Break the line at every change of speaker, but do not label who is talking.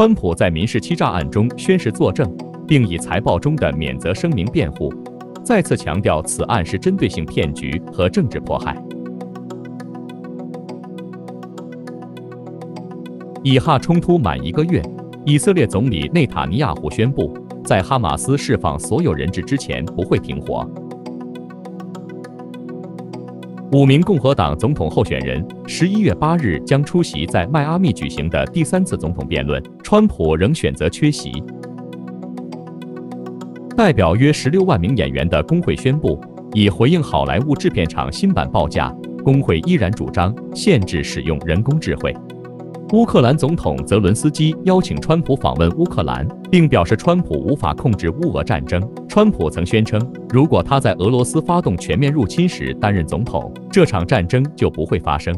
川普在民事欺诈案中宣誓作证，并以财报中的免责声明辩护，再次强调此案是针对性骗局和政治迫害。以哈冲突满一个月，以色列总理内塔尼亚胡宣布，在哈马斯释放所有人质之前不会停火。五名共和党总统候选人十一月八日将出席在迈阿密举行的第三次总统辩论，川普仍选择缺席。代表约十六万名演员的工会宣布，以回应好莱坞制片厂新版报价，工会依然主张限制使用人工智慧。乌克兰总统泽伦斯基邀请川普访问乌克兰，并表示川普无法控制乌俄战争。川普曾宣称，如果他在俄罗斯发动全面入侵时担任总统，这场战争就不会发生。